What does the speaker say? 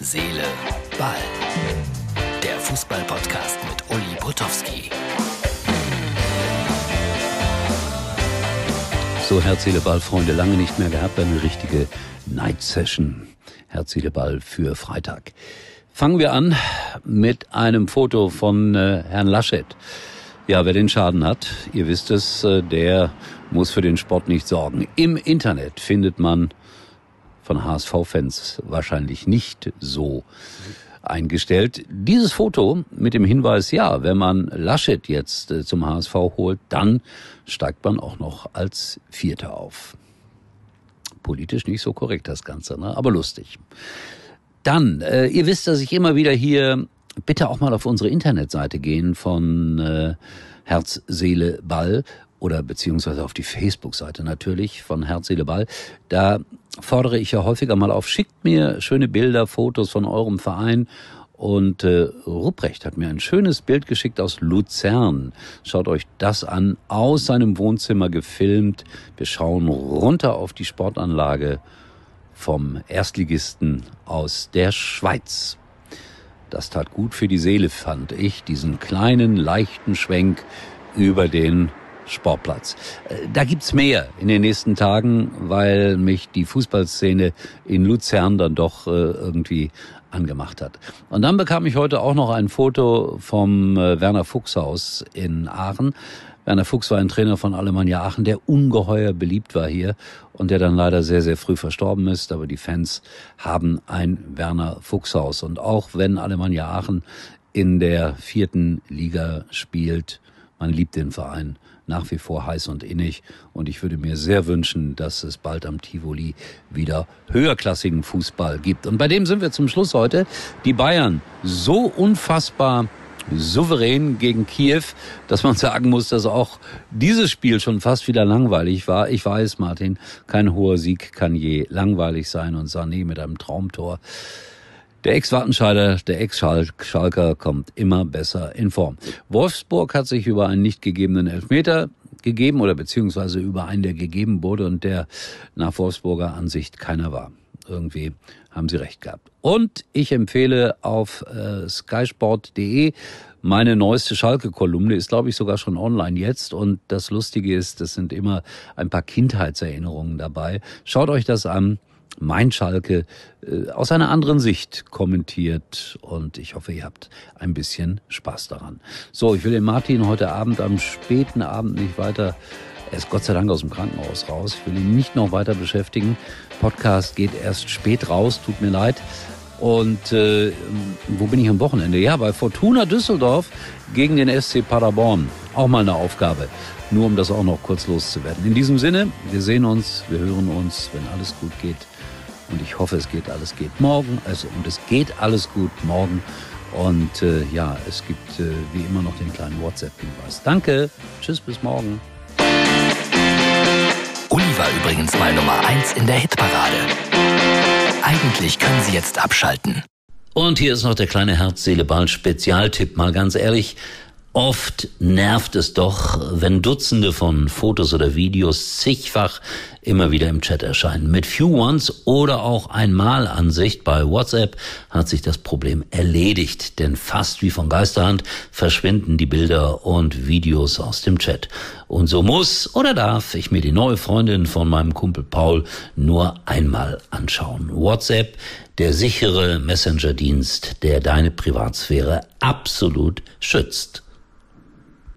Seele, Ball. Der Fußball-Podcast mit Uli Potowski. So, Herz, Seele, Ball, Freunde, lange nicht mehr gehabt. Eine richtige Night Session. Herz, Seele, Ball für Freitag. Fangen wir an mit einem Foto von äh, Herrn Laschet. Ja, wer den Schaden hat, ihr wisst es, äh, der muss für den Sport nicht sorgen. Im Internet findet man von HSV-Fans wahrscheinlich nicht so eingestellt. Dieses Foto mit dem Hinweis, ja, wenn man Laschet jetzt äh, zum HSV holt, dann steigt man auch noch als Vierter auf. Politisch nicht so korrekt das Ganze, ne? aber lustig. Dann, äh, ihr wisst, dass ich immer wieder hier bitte auch mal auf unsere Internetseite gehen von äh, Herz, Seele, Ball oder beziehungsweise auf die Facebook-Seite natürlich von Herz, Seele, Ball. Da fordere ich ja häufiger mal auf, schickt mir schöne Bilder, Fotos von eurem Verein. Und äh, Rupprecht hat mir ein schönes Bild geschickt aus Luzern. Schaut euch das an, aus seinem Wohnzimmer gefilmt. Wir schauen runter auf die Sportanlage vom Erstligisten aus der Schweiz. Das tat gut für die Seele, fand ich, diesen kleinen, leichten Schwenk über den Sportplatz. Äh, da gibt's mehr in den nächsten Tagen, weil mich die Fußballszene in Luzern dann doch äh, irgendwie angemacht hat. Und dann bekam ich heute auch noch ein Foto vom äh, Werner Fuchs Haus in Aachen. Werner Fuchs war ein Trainer von Alemannia Aachen, der ungeheuer beliebt war hier und der dann leider sehr, sehr früh verstorben ist. Aber die Fans haben ein Werner Fuchs Haus. Und auch wenn Alemannia Aachen in der vierten Liga spielt, man liebt den Verein nach wie vor heiß und innig. Und ich würde mir sehr wünschen, dass es bald am Tivoli wieder höherklassigen Fußball gibt. Und bei dem sind wir zum Schluss heute. Die Bayern so unfassbar souverän gegen Kiew, dass man sagen muss, dass auch dieses Spiel schon fast wieder langweilig war. Ich weiß, Martin, kein hoher Sieg kann je langweilig sein und Sané mit einem Traumtor. Der Ex-Wattenscheider, der Ex-Schalker kommt immer besser in Form. Wolfsburg hat sich über einen nicht gegebenen Elfmeter gegeben oder beziehungsweise über einen, der gegeben wurde und der nach Wolfsburger Ansicht keiner war. Irgendwie haben sie recht gehabt. Und ich empfehle auf äh, skysport.de meine neueste Schalke-Kolumne ist, glaube ich, sogar schon online jetzt. Und das Lustige ist, es sind immer ein paar Kindheitserinnerungen dabei. Schaut euch das an mein Schalke äh, aus einer anderen Sicht kommentiert und ich hoffe, ihr habt ein bisschen Spaß daran. So, ich will den Martin heute Abend am späten Abend nicht weiter er ist Gott sei Dank aus dem Krankenhaus raus. Ich will ihn nicht noch weiter beschäftigen. Podcast geht erst spät raus, tut mir leid. Und äh, wo bin ich am Wochenende? Ja, bei Fortuna Düsseldorf gegen den SC Paderborn. Auch mal eine Aufgabe. Nur um das auch noch kurz loszuwerden. In diesem Sinne, wir sehen uns, wir hören uns, wenn alles gut geht. Und ich hoffe, es geht alles geht morgen. Also, und es geht alles gut morgen. Und äh, ja, es gibt äh, wie immer noch den kleinen WhatsApp-Hinweis. Danke. Tschüss, bis morgen. Uli war übrigens mal Nummer 1 in der Hitparade. Eigentlich können Sie jetzt abschalten. Und hier ist noch der kleine Herz-Seele-Ball-Spezialtipp. Mal ganz ehrlich, Oft nervt es doch, wenn Dutzende von Fotos oder Videos zigfach immer wieder im Chat erscheinen. Mit Few Ones oder auch Einmalansicht bei WhatsApp hat sich das Problem erledigt, denn fast wie von Geisterhand verschwinden die Bilder und Videos aus dem Chat. Und so muss oder darf ich mir die neue Freundin von meinem Kumpel Paul nur einmal anschauen. WhatsApp, der sichere Messenger-Dienst, der deine Privatsphäre absolut schützt.